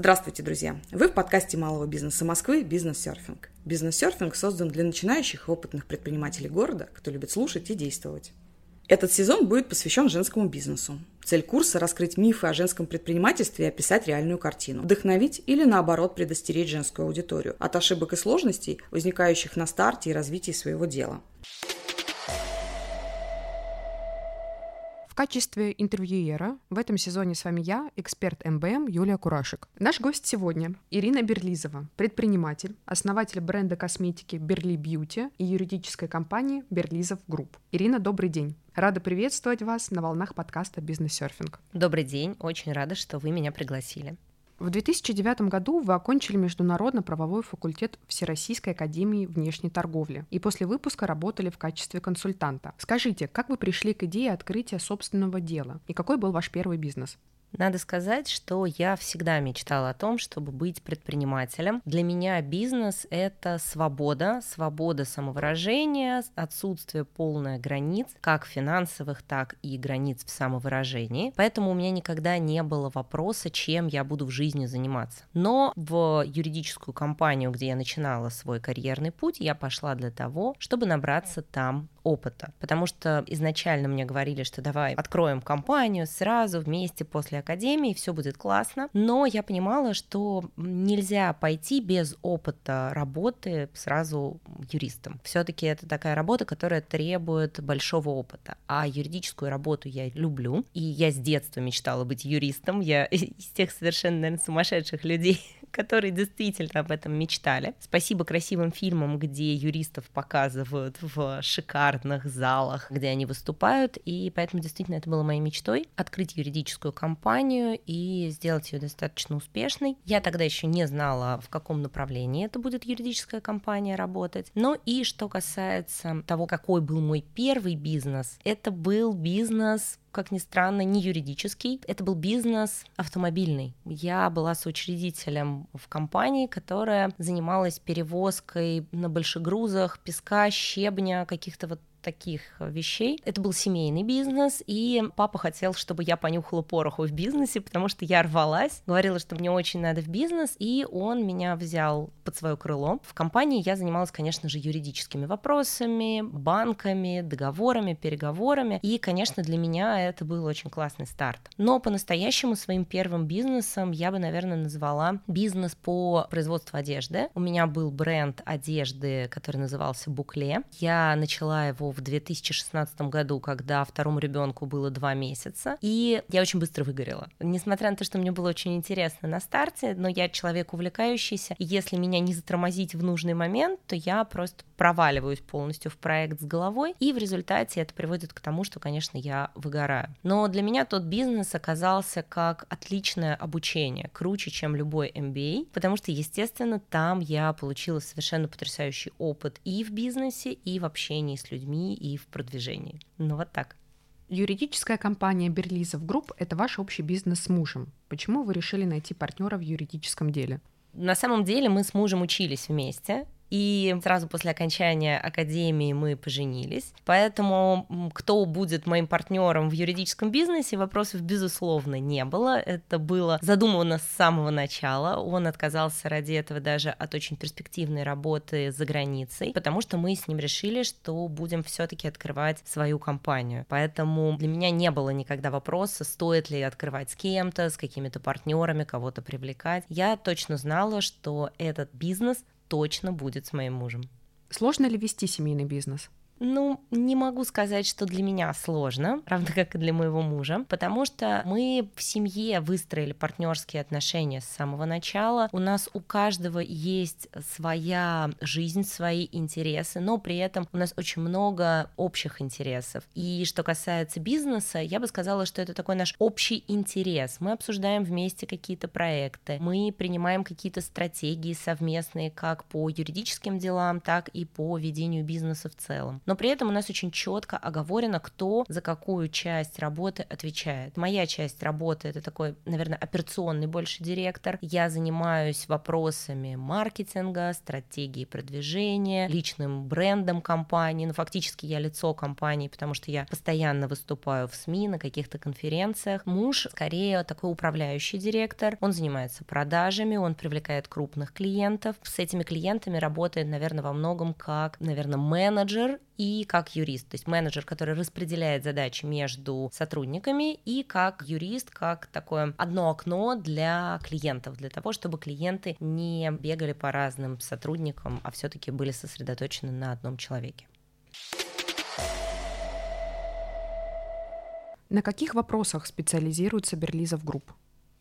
Здравствуйте, друзья! Вы в подкасте малого бизнеса Москвы «Бизнес-серфинг». Бизнес-серфинг создан для начинающих и опытных предпринимателей города, кто любит слушать и действовать. Этот сезон будет посвящен женскому бизнесу. Цель курса – раскрыть мифы о женском предпринимательстве и описать реальную картину. Вдохновить или, наоборот, предостеречь женскую аудиторию от ошибок и сложностей, возникающих на старте и развитии своего дела. Качестве интервьюера в этом сезоне с вами я, эксперт МБМ Юлия Курашек. Наш гость сегодня Ирина Берлизова, предприниматель, основатель бренда косметики Берли Beauty и юридической компании Берлизов Group. Ирина, добрый день. Рада приветствовать вас на волнах подкаста «Бизнес-серфинг». Добрый день, очень рада, что вы меня пригласили. В 2009 году вы окончили Международно-правовой факультет Всероссийской академии внешней торговли и после выпуска работали в качестве консультанта. Скажите, как вы пришли к идее открытия собственного дела и какой был ваш первый бизнес? Надо сказать, что я всегда мечтала о том, чтобы быть предпринимателем. Для меня бизнес — это свобода, свобода самовыражения, отсутствие полных границ, как финансовых, так и границ в самовыражении. Поэтому у меня никогда не было вопроса, чем я буду в жизни заниматься. Но в юридическую компанию, где я начинала свой карьерный путь, я пошла для того, чтобы набраться там опыта. Потому что изначально мне говорили, что давай откроем компанию сразу вместе после академии, все будет классно. Но я понимала, что нельзя пойти без опыта работы сразу юристом. Все-таки это такая работа, которая требует большого опыта. А юридическую работу я люблю. И я с детства мечтала быть юристом. Я из тех совершенно, наверное, сумасшедших людей, которые действительно об этом мечтали. Спасибо красивым фильмам, где юристов показывают в шикарных залах, где они выступают, и поэтому действительно это было моей мечтой — открыть юридическую компанию и сделать ее достаточно успешной. Я тогда еще не знала, в каком направлении это будет юридическая компания работать. Но и что касается того, какой был мой первый бизнес, это был бизнес как ни странно, не юридический. Это был бизнес автомобильный. Я была соучредителем в компании, которая занималась перевозкой на большегрузах песка, щебня, каких-то вот таких вещей. Это был семейный бизнес, и папа хотел, чтобы я понюхала пороху в бизнесе, потому что я рвалась, говорила, что мне очень надо в бизнес, и он меня взял под свое крыло. В компании я занималась, конечно же, юридическими вопросами, банками, договорами, переговорами, и, конечно, для меня это был очень классный старт. Но по-настоящему своим первым бизнесом я бы, наверное, назвала бизнес по производству одежды. У меня был бренд одежды, который назывался Букле. Я начала его в 2016 году, когда второму ребенку было два месяца, и я очень быстро выгорела. Несмотря на то, что мне было очень интересно на старте, но я человек увлекающийся, и если меня не затормозить в нужный момент, то я просто проваливаюсь полностью в проект с головой, и в результате это приводит к тому, что, конечно, я выгораю. Но для меня тот бизнес оказался как отличное обучение, круче, чем любой MBA, потому что, естественно, там я получила совершенно потрясающий опыт и в бизнесе, и в общении с людьми, и в продвижении. Ну вот так. Юридическая компания Берлизов Group – это ваш общий бизнес с мужем. Почему вы решили найти партнера в юридическом деле? На самом деле мы с мужем учились вместе, и сразу после окончания академии мы поженились. Поэтому кто будет моим партнером в юридическом бизнесе, вопросов, безусловно, не было. Это было задумано с самого начала. Он отказался ради этого даже от очень перспективной работы за границей, потому что мы с ним решили, что будем все-таки открывать свою компанию. Поэтому для меня не было никогда вопроса, стоит ли открывать с кем-то, с какими-то партнерами, кого-то привлекать. Я точно знала, что этот бизнес точно будет с моим мужем. Сложно ли вести семейный бизнес? Ну, не могу сказать, что для меня сложно, равно как и для моего мужа, потому что мы в семье выстроили партнерские отношения с самого начала. У нас у каждого есть своя жизнь, свои интересы, но при этом у нас очень много общих интересов. И что касается бизнеса, я бы сказала, что это такой наш общий интерес. Мы обсуждаем вместе какие-то проекты, мы принимаем какие-то стратегии совместные как по юридическим делам, так и по ведению бизнеса в целом. Но при этом у нас очень четко оговорено, кто за какую часть работы отвечает. Моя часть работы это такой, наверное, операционный больше директор. Я занимаюсь вопросами маркетинга, стратегии продвижения, личным брендом компании. Ну, фактически я лицо компании, потому что я постоянно выступаю в СМИ на каких-то конференциях. Муж скорее такой управляющий директор. Он занимается продажами, он привлекает крупных клиентов. С этими клиентами работает, наверное, во многом как, наверное, менеджер и как юрист. То есть менеджер, который распределяет задачи между сотрудниками, и как юрист, как такое одно окно для клиентов, для того, чтобы клиенты не бегали по разным сотрудникам, а все-таки были сосредоточены на одном человеке. На каких вопросах специализируется Берлизов Group?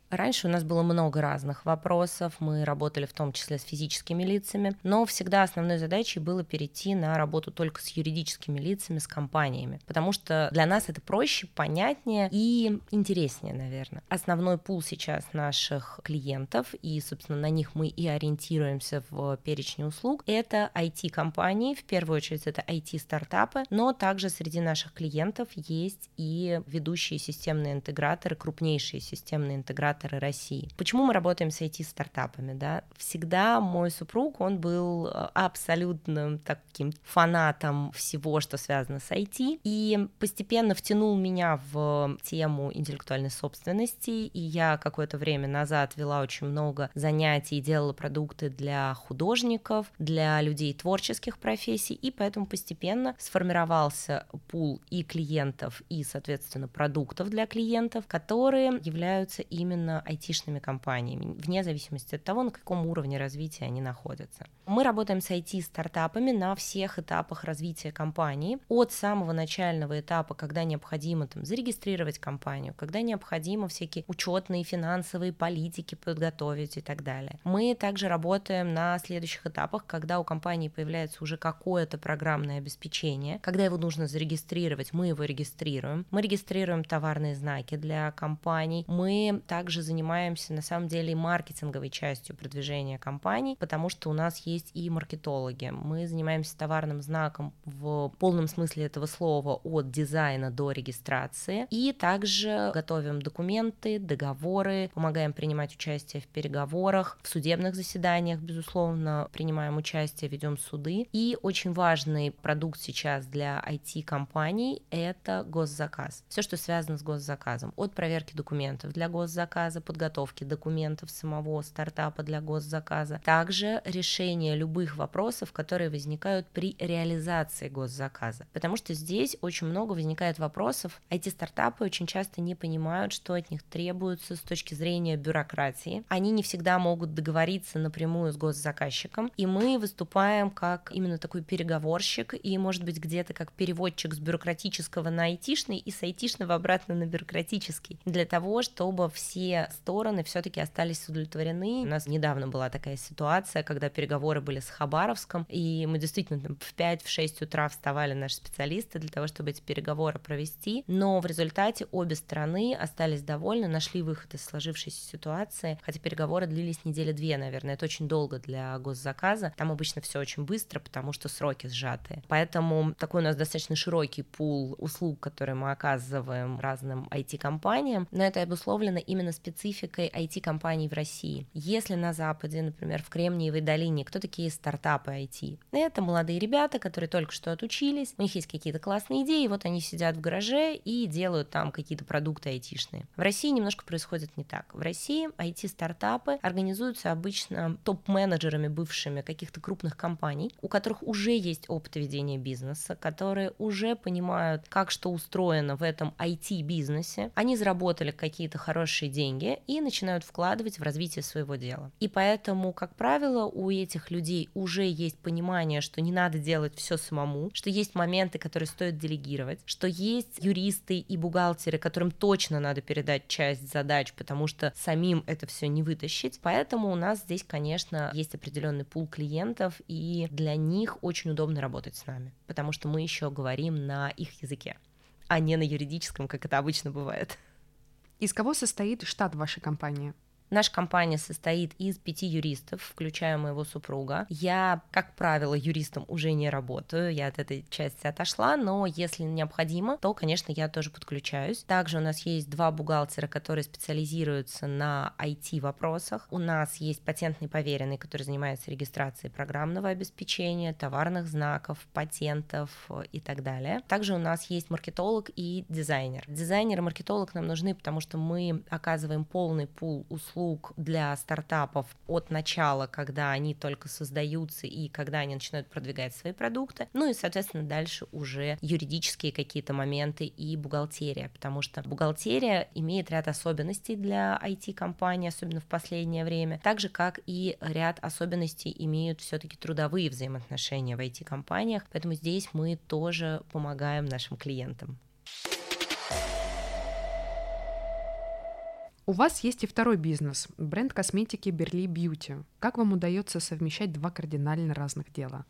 Раньше у нас было много разных вопросов, мы работали в том числе с физическими лицами, но всегда основной задачей было перейти на работу только с юридическими лицами, с компаниями, потому что для нас это проще, понятнее и интереснее, наверное. Основной пул сейчас наших клиентов, и, собственно, на них мы и ориентируемся в перечне услуг, это IT-компании, в первую очередь это IT-стартапы, но также среди наших клиентов есть и ведущие системные интеграторы, крупнейшие системные интеграторы, инкубаторы России. Почему мы работаем с IT-стартапами? Да? Всегда мой супруг, он был э, абсолютным таким фанатом всего, что связано с IT, и постепенно втянул меня в тему интеллектуальной собственности, и я какое-то время назад вела очень много занятий и делала продукты для художников, для людей творческих профессий, и поэтому постепенно сформировался пул и клиентов, и, соответственно, продуктов для клиентов, которые являются именно именно айтишными компаниями, вне зависимости от того, на каком уровне развития они находятся. Мы работаем с IT-стартапами на всех этапах развития компании, от самого начального этапа, когда необходимо там, зарегистрировать компанию, когда необходимо всякие учетные, финансовые политики подготовить и так далее. Мы также работаем на следующих этапах, когда у компании появляется уже какое-то программное обеспечение, когда его нужно зарегистрировать, мы его регистрируем, мы регистрируем товарные знаки для компаний, мы также также занимаемся на самом деле и маркетинговой частью продвижения компаний, потому что у нас есть и маркетологи. Мы занимаемся товарным знаком в полном смысле этого слова от дизайна до регистрации. И также готовим документы, договоры, помогаем принимать участие в переговорах, в судебных заседаниях, безусловно, принимаем участие, ведем суды. И очень важный продукт сейчас для IT-компаний — это госзаказ. Все, что связано с госзаказом. От проверки документов для госзаказа госзаказа, подготовки документов самого стартапа для госзаказа, также решение любых вопросов, которые возникают при реализации госзаказа. Потому что здесь очень много возникает вопросов. Эти стартапы очень часто не понимают, что от них требуется с точки зрения бюрократии. Они не всегда могут договориться напрямую с госзаказчиком, и мы выступаем как именно такой переговорщик и, может быть, где-то как переводчик с бюрократического на айтишный и с айтишного обратно на бюрократический, для того, чтобы все стороны все-таки остались удовлетворены. У нас недавно была такая ситуация, когда переговоры были с Хабаровском, и мы действительно там, в 5-6 утра вставали наши специалисты для того, чтобы эти переговоры провести, но в результате обе стороны остались довольны, нашли выход из сложившейся ситуации, хотя переговоры длились недели две, наверное, это очень долго для госзаказа, там обычно все очень быстро, потому что сроки сжатые. Поэтому такой у нас достаточно широкий пул услуг, которые мы оказываем разным IT-компаниям, но это обусловлено именно спецификой IT-компаний в России. Если на Западе, например, в Кремниевой долине, кто такие стартапы IT? Это молодые ребята, которые только что отучились, у них есть какие-то классные идеи, вот они сидят в гараже и делают там какие-то продукты айтишные. В России немножко происходит не так. В России IT-стартапы организуются обычно топ-менеджерами бывшими каких-то крупных компаний, у которых уже есть опыт ведения бизнеса, которые уже понимают, как что устроено в этом IT-бизнесе. Они заработали какие-то хорошие деньги, деньги и начинают вкладывать в развитие своего дела. И поэтому, как правило, у этих людей уже есть понимание, что не надо делать все самому, что есть моменты, которые стоит делегировать, что есть юристы и бухгалтеры, которым точно надо передать часть задач, потому что самим это все не вытащить. Поэтому у нас здесь, конечно, есть определенный пул клиентов, и для них очень удобно работать с нами, потому что мы еще говорим на их языке, а не на юридическом, как это обычно бывает. Из кого состоит штат вашей компании? Наша компания состоит из пяти юристов, включая моего супруга. Я, как правило, юристом уже не работаю, я от этой части отошла, но если необходимо, то, конечно, я тоже подключаюсь. Также у нас есть два бухгалтера, которые специализируются на IT-вопросах. У нас есть патентный поверенный, который занимается регистрацией программного обеспечения, товарных знаков, патентов э, и так далее. Также у нас есть маркетолог и дизайнер. Дизайнер и маркетолог нам нужны, потому что мы оказываем полный пул услуг для стартапов от начала, когда они только создаются и когда они начинают продвигать свои продукты. Ну и, соответственно, дальше уже юридические какие-то моменты и бухгалтерия, потому что бухгалтерия имеет ряд особенностей для IT-компаний, особенно в последнее время, так же, как и ряд особенностей имеют все-таки трудовые взаимоотношения в IT-компаниях, поэтому здесь мы тоже помогаем нашим клиентам. У вас есть и второй бизнес – бренд косметики Берли Бьюти. Как вам удается совмещать два кардинально разных дела?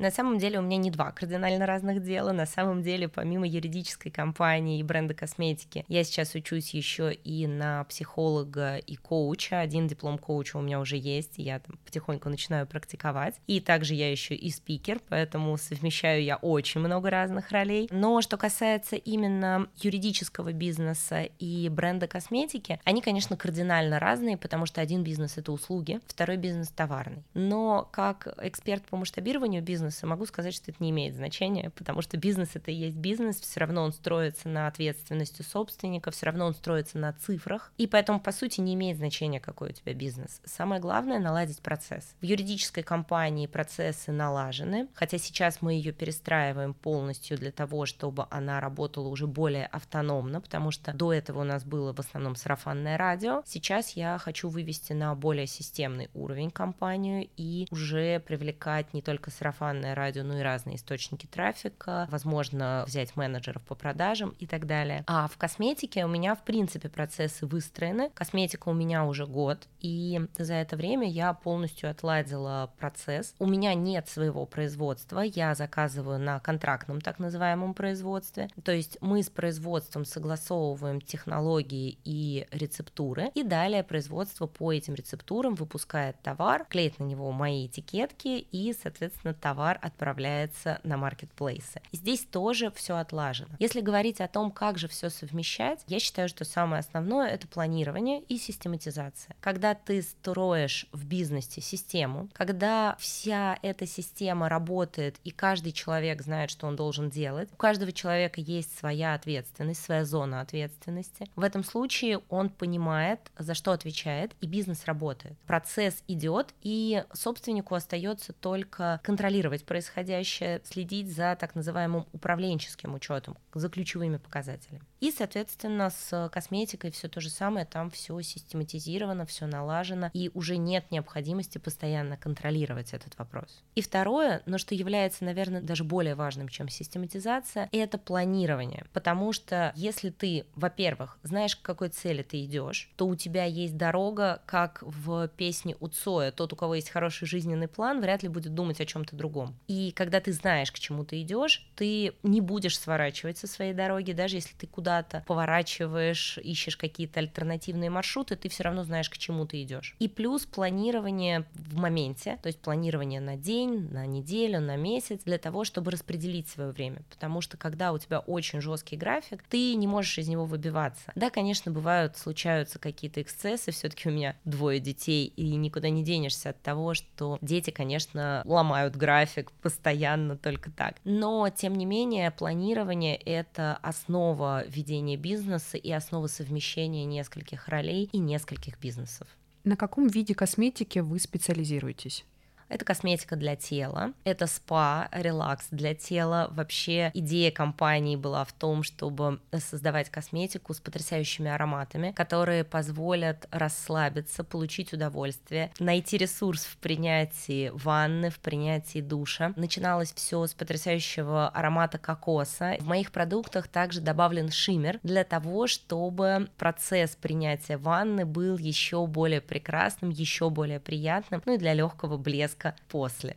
На самом деле у меня не два кардинально разных дела. На самом деле, помимо юридической компании и бренда косметики, я сейчас учусь еще и на психолога и коуча. Один диплом коуча у меня уже есть, я там потихоньку начинаю практиковать. И также я еще и спикер, поэтому совмещаю я очень много разных ролей. Но что касается именно юридического бизнеса и бренда косметики, они, конечно, кардинально разные, потому что один бизнес — это услуги, второй бизнес — товарный. Но как эксперт по масштабированию бизнеса, бизнеса, могу сказать, что это не имеет значения, потому что бизнес это и есть бизнес, все равно он строится на ответственности собственника, все равно он строится на цифрах, и поэтому, по сути, не имеет значения, какой у тебя бизнес. Самое главное — наладить процесс. В юридической компании процессы налажены, хотя сейчас мы ее перестраиваем полностью для того, чтобы она работала уже более автономно, потому что до этого у нас было в основном сарафанное радио. Сейчас я хочу вывести на более системный уровень компанию и уже привлекать не только сарафанное сарафанное радио, ну и разные источники трафика, возможно, взять менеджеров по продажам и так далее. А в косметике у меня, в принципе, процессы выстроены. Косметика у меня уже год, и за это время я полностью отладила процесс. У меня нет своего производства, я заказываю на контрактном так называемом производстве. То есть мы с производством согласовываем технологии и рецептуры, и далее производство по этим рецептурам выпускает товар, клеит на него мои этикетки, и, соответственно, товар товар отправляется на маркетплейсы. Здесь тоже все отлажено. Если говорить о том, как же все совмещать, я считаю, что самое основное это планирование и систематизация. Когда ты строишь в бизнесе систему, когда вся эта система работает и каждый человек знает, что он должен делать, у каждого человека есть своя ответственность, своя зона ответственности. В этом случае он понимает, за что отвечает, и бизнес работает. Процесс идет, и собственнику остается только контролировать контролировать происходящее, следить за так называемым управленческим учетом, за ключевыми показателями. И, соответственно, с косметикой все то же самое, там все систематизировано, все налажено, и уже нет необходимости постоянно контролировать этот вопрос. И второе, но что является, наверное, даже более важным, чем систематизация, это планирование. Потому что если ты, во-первых, знаешь, к какой цели ты идешь, то у тебя есть дорога, как в песне у Цоя, тот, у кого есть хороший жизненный план, вряд ли будет думать о чем-то другом. И когда ты знаешь, к чему ты идешь, ты не будешь сворачивать со своей дороги, даже если ты куда-то поворачиваешь, ищешь какие-то альтернативные маршруты, ты все равно знаешь, к чему ты идешь. И плюс планирование в моменте, то есть планирование на день, на неделю, на месяц, для того, чтобы распределить свое время. Потому что когда у тебя очень жесткий график, ты не можешь из него выбиваться. Да, конечно, бывают, случаются какие-то эксцессы, все-таки у меня двое детей, и никуда не денешься от того, что дети, конечно, ломают график, постоянно только так. Но, тем не менее, планирование — это основа ведения бизнеса и основа совмещения нескольких ролей и нескольких бизнесов. На каком виде косметики вы специализируетесь? Это косметика для тела, это спа, релакс для тела. Вообще идея компании была в том, чтобы создавать косметику с потрясающими ароматами, которые позволят расслабиться, получить удовольствие, найти ресурс в принятии ванны, в принятии душа. Начиналось все с потрясающего аромата кокоса. В моих продуктах также добавлен шиммер для того, чтобы процесс принятия ванны был еще более прекрасным, еще более приятным, ну и для легкого блеска после.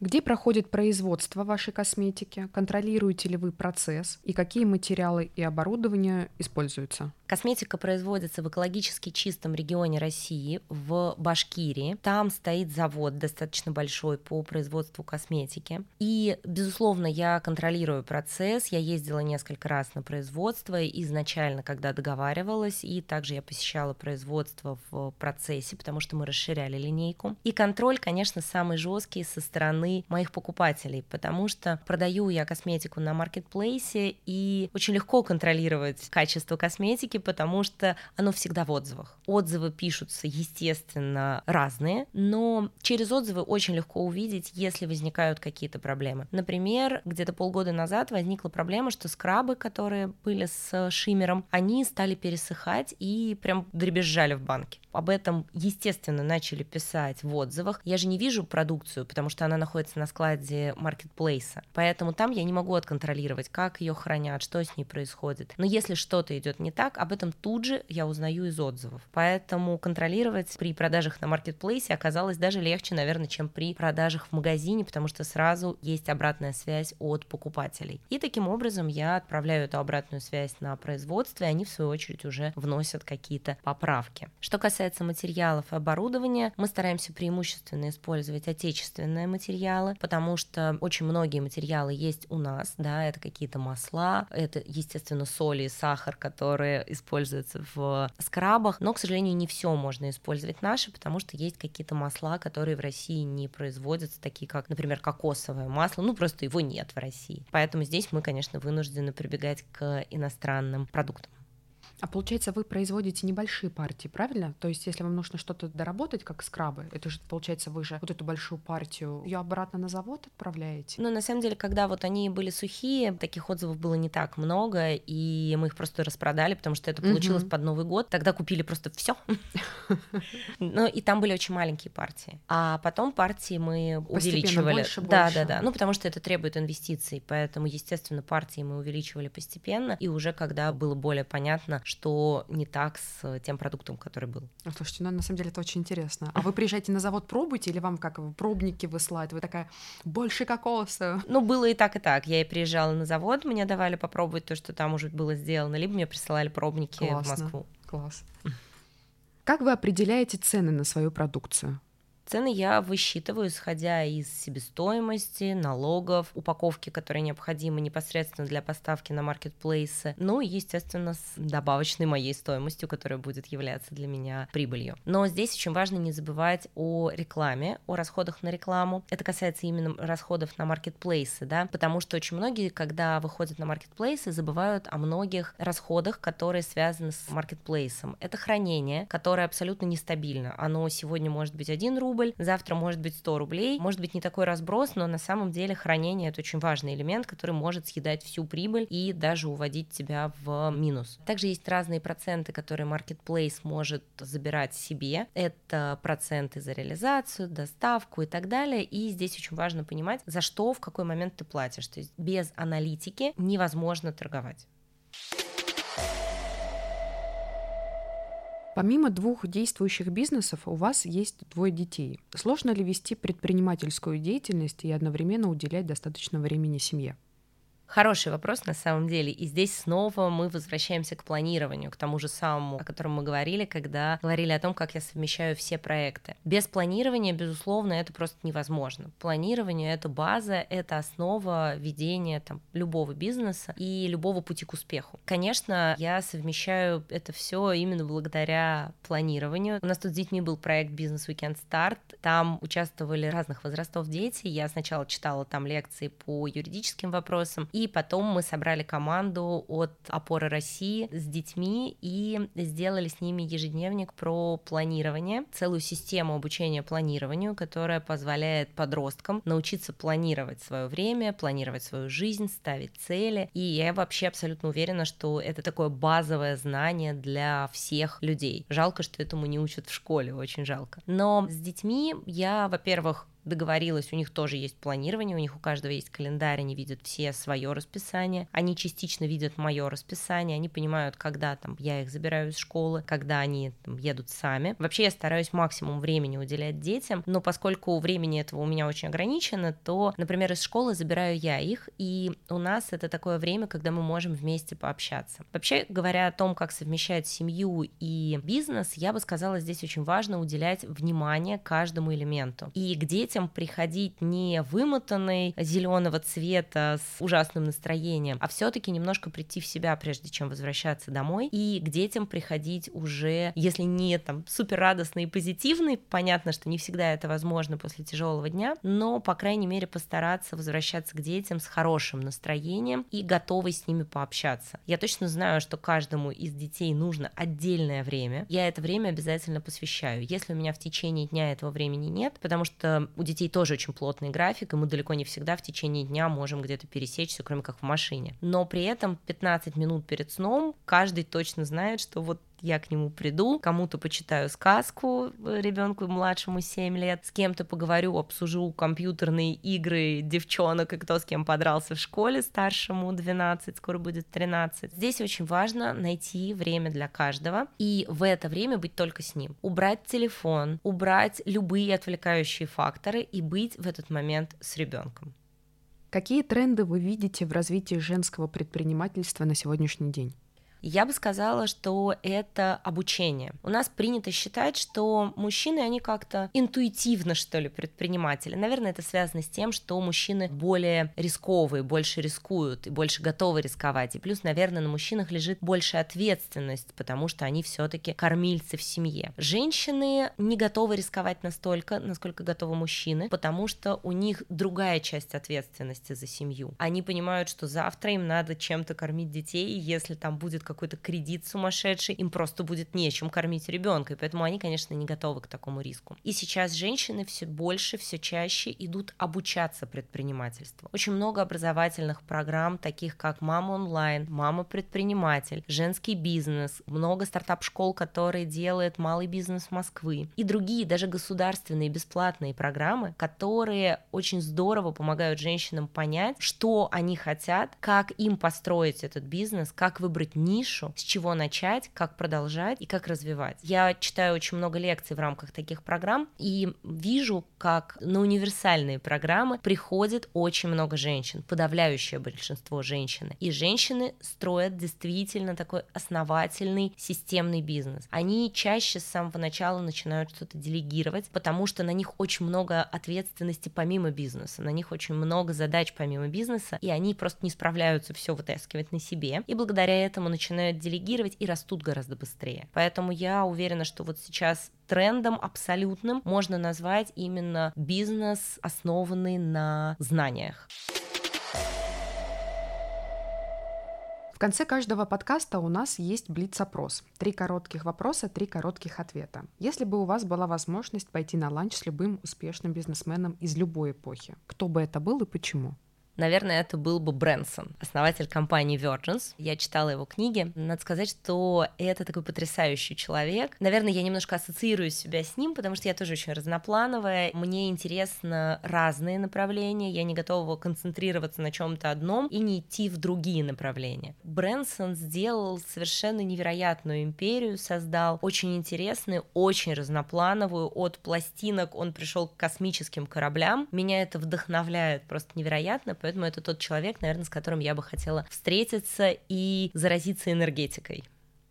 Где проходит производство вашей косметики? Контролируете ли вы процесс? И какие материалы и оборудование используются? Косметика производится в экологически чистом регионе России, в Башкирии. Там стоит завод достаточно большой по производству косметики. И, безусловно, я контролирую процесс. Я ездила несколько раз на производство изначально, когда договаривалась, и также я посещала производство в процессе, потому что мы расширяли линейку. И контроль, конечно, самый жесткий со стороны моих покупателей, потому что продаю я косметику на маркетплейсе, и очень легко контролировать качество косметики, косметики, потому что оно всегда в отзывах. Отзывы пишутся, естественно, разные, но через отзывы очень легко увидеть, если возникают какие-то проблемы. Например, где-то полгода назад возникла проблема, что скрабы, которые были с шиммером, они стали пересыхать и прям дребезжали в банке. Об этом, естественно, начали писать в отзывах. Я же не вижу продукцию, потому что она находится на складе маркетплейса. Поэтому там я не могу отконтролировать, как ее хранят, что с ней происходит. Но если что-то идет не так, об этом тут же я узнаю из отзывов. Поэтому контролировать при продажах на маркетплейсе оказалось даже легче, наверное, чем при продажах в магазине, потому что сразу есть обратная связь от покупателей. И таким образом я отправляю эту обратную связь на производство, и они в свою очередь уже вносят какие-то поправки. Что касается касается материалов и оборудования, мы стараемся преимущественно использовать отечественные материалы, потому что очень многие материалы есть у нас, да, это какие-то масла, это, естественно, соли и сахар, которые используются в скрабах, но, к сожалению, не все можно использовать наши, потому что есть какие-то масла, которые в России не производятся, такие как, например, кокосовое масло, ну просто его нет в России. Поэтому здесь мы, конечно, вынуждены прибегать к иностранным продуктам. А получается, вы производите небольшие партии, правильно? То есть, если вам нужно что-то доработать, как скрабы, это же, получается, вы же вот эту большую партию ее обратно на завод отправляете? Ну, на самом деле, когда вот они были сухие, таких отзывов было не так много, и мы их просто распродали, потому что это получилось угу. под Новый год. Тогда купили просто все. Ну, и там были очень маленькие партии. А потом партии мы увеличивали. Да, да, да. Ну, потому что это требует инвестиций, поэтому, естественно, партии мы увеличивали постепенно, и уже когда было более понятно, что не так с тем продуктом, который был. А, слушайте, ну на самом деле это очень интересно. А вы приезжаете на завод, пробуете, или вам как пробники высылают? Вы такая, больше кокоса? Ну, было и так, и так. Я и приезжала на завод, мне давали попробовать то, что там уже было сделано, либо мне присылали пробники Классно. в Москву. Класс. Как вы определяете цены на свою продукцию? Цены я высчитываю, исходя из себестоимости, налогов, упаковки, которые необходимы непосредственно для поставки на маркетплейсы, ну и, естественно, с добавочной моей стоимостью, которая будет являться для меня прибылью. Но здесь очень важно не забывать о рекламе, о расходах на рекламу. Это касается именно расходов на маркетплейсы, да, потому что очень многие, когда выходят на маркетплейсы, забывают о многих расходах, которые связаны с маркетплейсом. Это хранение, которое абсолютно нестабильно. Оно сегодня может быть 1 рубль, рубль, завтра может быть 100 рублей, может быть не такой разброс, но на самом деле хранение это очень важный элемент, который может съедать всю прибыль и даже уводить тебя в минус. Также есть разные проценты, которые Marketplace может забирать себе. Это проценты за реализацию, доставку и так далее. И здесь очень важно понимать, за что, в какой момент ты платишь. То есть без аналитики невозможно торговать. Помимо двух действующих бизнесов, у вас есть двое детей. Сложно ли вести предпринимательскую деятельность и одновременно уделять достаточно времени семье? Хороший вопрос на самом деле. И здесь снова мы возвращаемся к планированию, к тому же самому, о котором мы говорили, когда говорили о том, как я совмещаю все проекты. Без планирования, безусловно, это просто невозможно. Планирование — это база, это основа ведения там, любого бизнеса и любого пути к успеху. Конечно, я совмещаю это все именно благодаря планированию. У нас тут с детьми был проект «Бизнес Weekend Start». Там участвовали разных возрастов дети. Я сначала читала там лекции по юридическим вопросам, и потом мы собрали команду от опоры России с детьми и сделали с ними ежедневник про планирование, целую систему обучения планированию, которая позволяет подросткам научиться планировать свое время, планировать свою жизнь, ставить цели. И я вообще абсолютно уверена, что это такое базовое знание для всех людей. Жалко, что этому не учат в школе, очень жалко. Но с детьми я, во-первых, договорилась, у них тоже есть планирование, у них у каждого есть календарь, они видят все свое расписание, они частично видят мое расписание, они понимают, когда там я их забираю из школы, когда они там, едут сами. Вообще я стараюсь максимум времени уделять детям, но поскольку времени этого у меня очень ограничено, то, например, из школы забираю я их, и у нас это такое время, когда мы можем вместе пообщаться. Вообще, говоря о том, как совмещать семью и бизнес, я бы сказала, здесь очень важно уделять внимание каждому элементу. И к детям приходить не вымотанный зеленого цвета с ужасным настроением, а все-таки немножко прийти в себя, прежде чем возвращаться домой. И к детям приходить уже, если не там супер радостный и позитивный, понятно, что не всегда это возможно после тяжелого дня, но, по крайней мере, постараться возвращаться к детям с хорошим настроением и готовой с ними пообщаться. Я точно знаю, что каждому из детей нужно отдельное время. Я это время обязательно посвящаю. Если у меня в течение дня этого времени нет, потому что у детей тоже очень плотный график, и мы далеко не всегда в течение дня можем где-то пересечься, кроме как в машине. Но при этом 15 минут перед сном каждый точно знает, что вот я к нему приду, кому-то почитаю сказку э, ребенку младшему 7 лет, с кем-то поговорю, обсужу компьютерные игры девчонок и кто с кем подрался в школе, старшему 12, скоро будет 13. Здесь очень важно найти время для каждого и в это время быть только с ним. Убрать телефон, убрать любые отвлекающие факторы и быть в этот момент с ребенком. Какие тренды вы видите в развитии женского предпринимательства на сегодняшний день? Я бы сказала, что это обучение. У нас принято считать, что мужчины, они как-то интуитивно, что ли, предприниматели. Наверное, это связано с тем, что мужчины более рисковые, больше рискуют и больше готовы рисковать. И плюс, наверное, на мужчинах лежит больше ответственность, потому что они все-таки кормильцы в семье. Женщины не готовы рисковать настолько, насколько готовы мужчины, потому что у них другая часть ответственности за семью. Они понимают, что завтра им надо чем-то кормить детей, и если там будет какой-то кредит сумасшедший, им просто будет нечем кормить ребенка, и поэтому они, конечно, не готовы к такому риску. И сейчас женщины все больше, все чаще идут обучаться предпринимательству. Очень много образовательных программ, таких как «Мама онлайн», «Мама предприниматель», «Женский бизнес», много стартап-школ, которые делает малый бизнес Москвы, и другие, даже государственные бесплатные программы, которые очень здорово помогают женщинам понять, что они хотят, как им построить этот бизнес, как выбрать нишу, нишу, с чего начать, как продолжать и как развивать. Я читаю очень много лекций в рамках таких программ и вижу, как на универсальные программы приходит очень много женщин, подавляющее большинство женщин. И женщины строят действительно такой основательный системный бизнес. Они чаще с самого начала начинают что-то делегировать, потому что на них очень много ответственности помимо бизнеса, на них очень много задач помимо бизнеса, и они просто не справляются все вытаскивать на себе. И благодаря этому начинают начинают делегировать и растут гораздо быстрее. Поэтому я уверена, что вот сейчас трендом абсолютным можно назвать именно бизнес, основанный на знаниях. В конце каждого подкаста у нас есть блиц-опрос. Три коротких вопроса, три коротких ответа. Если бы у вас была возможность пойти на ланч с любым успешным бизнесменом из любой эпохи, кто бы это был и почему? Наверное, это был бы Брэнсон, основатель компании Virgins. Я читала его книги. Надо сказать, что это такой потрясающий человек. Наверное, я немножко ассоциирую себя с ним, потому что я тоже очень разноплановая. Мне интересно разные направления. Я не готова концентрироваться на чем-то одном и не идти в другие направления. Брэнсон сделал совершенно невероятную империю, создал очень интересную, очень разноплановую. От пластинок он пришел к космическим кораблям. Меня это вдохновляет просто невероятно, поэтому это тот человек, наверное, с которым я бы хотела встретиться и заразиться энергетикой.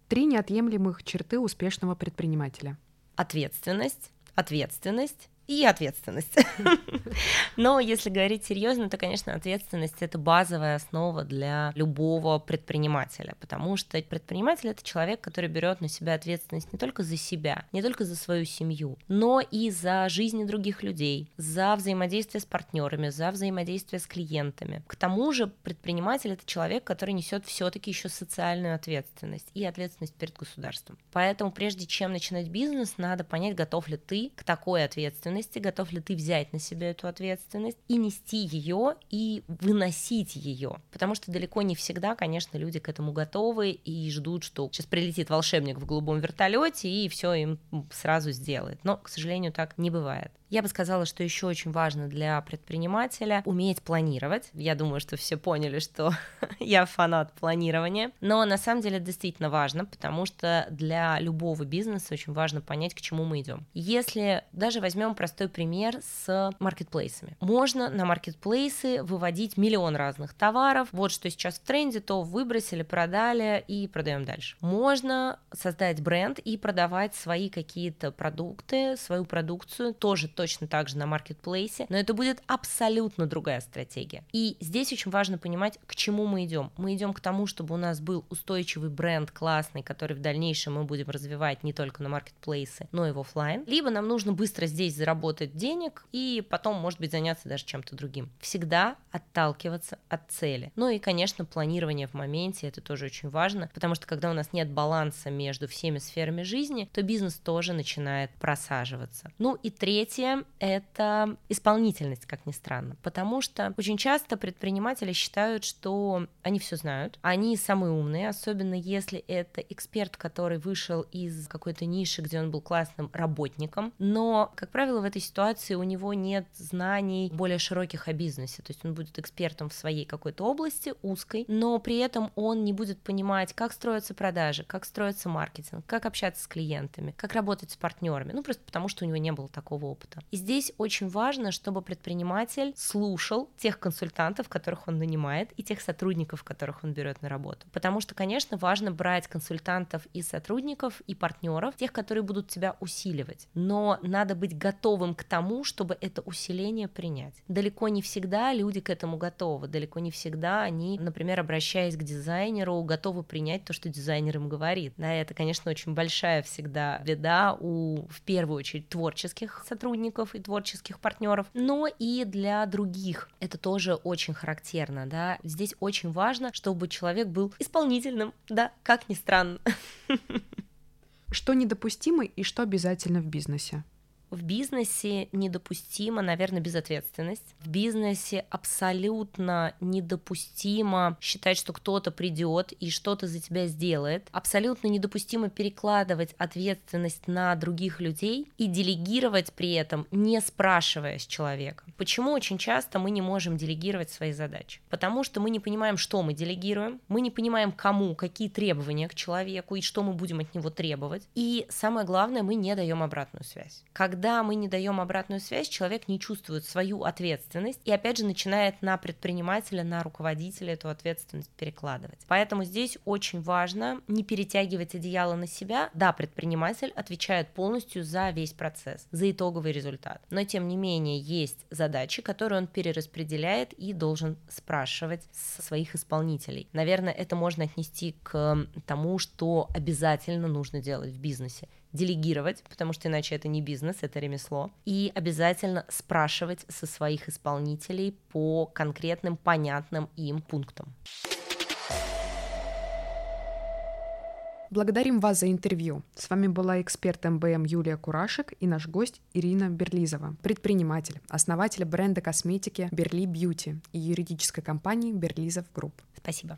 Три неотъемлемых черты успешного предпринимателя. Ответственность, ответственность и ответственность. Но если говорить серьезно, то, конечно, ответственность это базовая основа для любого предпринимателя, потому что предприниматель это человек, который берет на себя ответственность не только за себя, не только за свою семью, но и за жизни других людей, за взаимодействие с партнерами, за взаимодействие с клиентами. К тому же предприниматель это человек, который несет все-таки еще социальную ответственность и ответственность перед государством. Поэтому прежде чем начинать бизнес, надо понять, готов ли ты к такой ответственности ответственности, готов ли ты взять на себя эту ответственность и нести ее и выносить ее. Потому что далеко не всегда, конечно, люди к этому готовы и ждут, что сейчас прилетит волшебник в голубом вертолете и все им сразу сделает. Но, к сожалению, так не бывает. Я бы сказала, что еще очень важно для предпринимателя уметь планировать. Я думаю, что все поняли, что я фанат планирования. Но на самом деле действительно важно, потому что для любого бизнеса очень важно понять, к чему мы идем. Если даже возьмем простой пример с маркетплейсами. Можно на маркетплейсы выводить миллион разных товаров. Вот что сейчас в тренде, то выбросили, продали и продаем дальше. Можно создать бренд и продавать свои какие-то продукты, свою продукцию, тоже точно так же на маркетплейсе, но это будет абсолютно другая стратегия. И здесь очень важно понимать, к чему мы идем. Мы идем к тому, чтобы у нас был устойчивый бренд классный, который в дальнейшем мы будем развивать не только на маркетплейсы, но и в офлайн. Либо нам нужно быстро здесь заработать денег и потом, может быть, заняться даже чем-то другим. Всегда отталкиваться от цели. Ну и, конечно, планирование в моменте, это тоже очень важно, потому что когда у нас нет баланса между всеми сферами жизни, то бизнес тоже начинает просаживаться. Ну и третье — это исполнительность, как ни странно, потому что очень часто предприниматели считают, что они все знают, они самые умные, особенно если это эксперт, который вышел из какой-то ниши, где он был классным работником, но, как правило, в этой ситуации у него нет знаний более широких о бизнесе, то есть он будет экспертом в своей какой-то области, узкой, но при этом он не будет понимать, как строятся продажи, как строится маркетинг, как общаться с клиентами, как работать с партнерами, ну просто потому, что у него не было такого опыта. И здесь очень важно, чтобы предприниматель слушал тех консультантов, которых он нанимает, и тех сотрудников, которых он берет на работу. Потому что, конечно, важно брать консультантов и сотрудников, и партнеров, тех, которые будут тебя усиливать. Но надо быть готовым к тому, чтобы это усиление принять. Далеко не всегда люди к этому готовы, далеко не всегда они, например, обращаясь к дизайнеру, готовы принять то, что дизайнер им говорит. Да, это, конечно, очень большая всегда беда у, в первую очередь, творческих сотрудников и творческих партнеров, но и для других. Это тоже очень характерно, да. Здесь очень важно, чтобы человек был исполнительным, да, как ни странно. Что недопустимо и что обязательно в бизнесе? В бизнесе недопустима, наверное, безответственность. В бизнесе абсолютно недопустимо считать, что кто-то придет и что-то за тебя сделает. Абсолютно недопустимо перекладывать ответственность на других людей и делегировать при этом, не спрашивая с человека. Почему очень часто мы не можем делегировать свои задачи? Потому что мы не понимаем, что мы делегируем, мы не понимаем, кому, какие требования к человеку и что мы будем от него требовать. И самое главное, мы не даем обратную связь. Когда когда мы не даем обратную связь, человек не чувствует свою ответственность и опять же начинает на предпринимателя, на руководителя эту ответственность перекладывать. Поэтому здесь очень важно не перетягивать одеяло на себя. Да, предприниматель отвечает полностью за весь процесс, за итоговый результат. Но тем не менее есть задачи, которые он перераспределяет и должен спрашивать со своих исполнителей. Наверное, это можно отнести к тому, что обязательно нужно делать в бизнесе делегировать, потому что иначе это не бизнес, это ремесло, и обязательно спрашивать со своих исполнителей по конкретным, понятным им пунктам. Благодарим вас за интервью. С вами была эксперт МБМ Юлия Курашек и наш гость Ирина Берлизова, предприниматель, основатель бренда косметики Берли Beauty и юридической компании Берлизов Group. Спасибо.